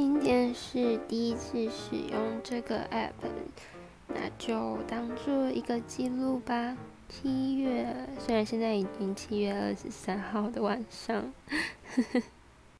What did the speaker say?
今天是第一次使用这个 app 那就当做一个记录吧。七月虽然现在已经七月二十三号的晚上。呵呵